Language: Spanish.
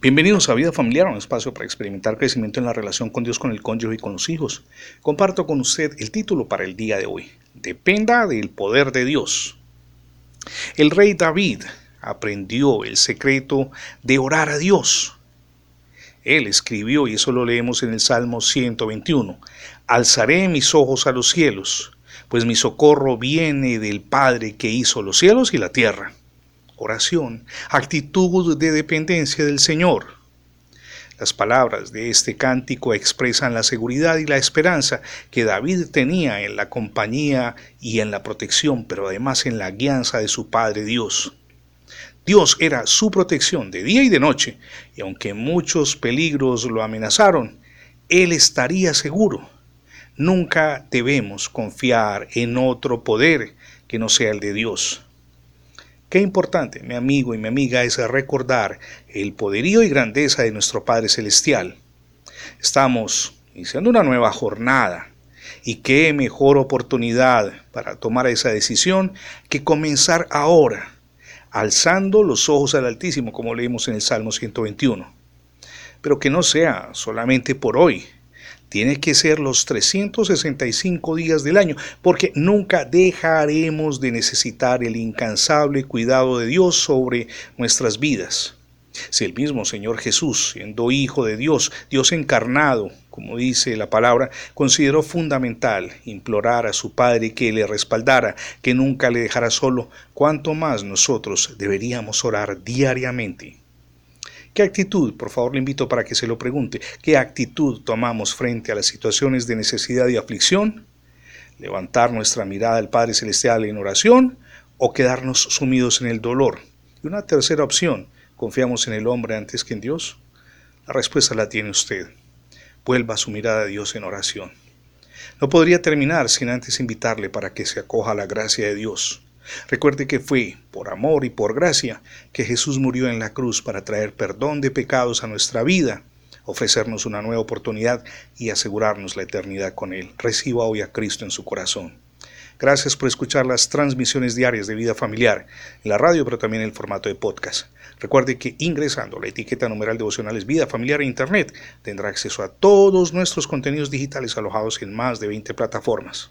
Bienvenidos a Vida Familiar, un espacio para experimentar crecimiento en la relación con Dios, con el cónyuge y con los hijos. Comparto con usted el título para el día de hoy. Dependa del poder de Dios. El rey David aprendió el secreto de orar a Dios. Él escribió, y eso lo leemos en el Salmo 121, Alzaré mis ojos a los cielos, pues mi socorro viene del Padre que hizo los cielos y la tierra oración, actitud de dependencia del Señor. Las palabras de este cántico expresan la seguridad y la esperanza que David tenía en la compañía y en la protección, pero además en la guianza de su Padre Dios. Dios era su protección de día y de noche, y aunque muchos peligros lo amenazaron, Él estaría seguro. Nunca debemos confiar en otro poder que no sea el de Dios. Qué importante, mi amigo y mi amiga, es recordar el poderío y grandeza de nuestro Padre Celestial. Estamos iniciando una nueva jornada y qué mejor oportunidad para tomar esa decisión que comenzar ahora, alzando los ojos al Altísimo, como leímos en el Salmo 121. Pero que no sea solamente por hoy, tiene que ser los 365 días del año, porque nunca dejaremos de necesitar el incansable cuidado de Dios sobre nuestras vidas. Si el mismo Señor Jesús, siendo Hijo de Dios, Dios encarnado, como dice la palabra, consideró fundamental implorar a su Padre que le respaldara, que nunca le dejara solo, cuanto más nosotros deberíamos orar diariamente ¿Qué actitud, por favor le invito para que se lo pregunte, qué actitud tomamos frente a las situaciones de necesidad y aflicción? ¿Levantar nuestra mirada al Padre Celestial en oración o quedarnos sumidos en el dolor? Y una tercera opción, ¿confiamos en el hombre antes que en Dios? La respuesta la tiene usted. Vuelva su mirada a Dios en oración. No podría terminar sin antes invitarle para que se acoja a la gracia de Dios Recuerde que fue por amor y por gracia que Jesús murió en la cruz para traer perdón de pecados a nuestra vida, ofrecernos una nueva oportunidad y asegurarnos la eternidad con Él. Reciba hoy a Cristo en su corazón. Gracias por escuchar las transmisiones diarias de vida familiar en la radio, pero también en el formato de podcast. Recuerde que ingresando la etiqueta numeral devocionales Vida Familiar e Internet tendrá acceso a todos nuestros contenidos digitales alojados en más de 20 plataformas.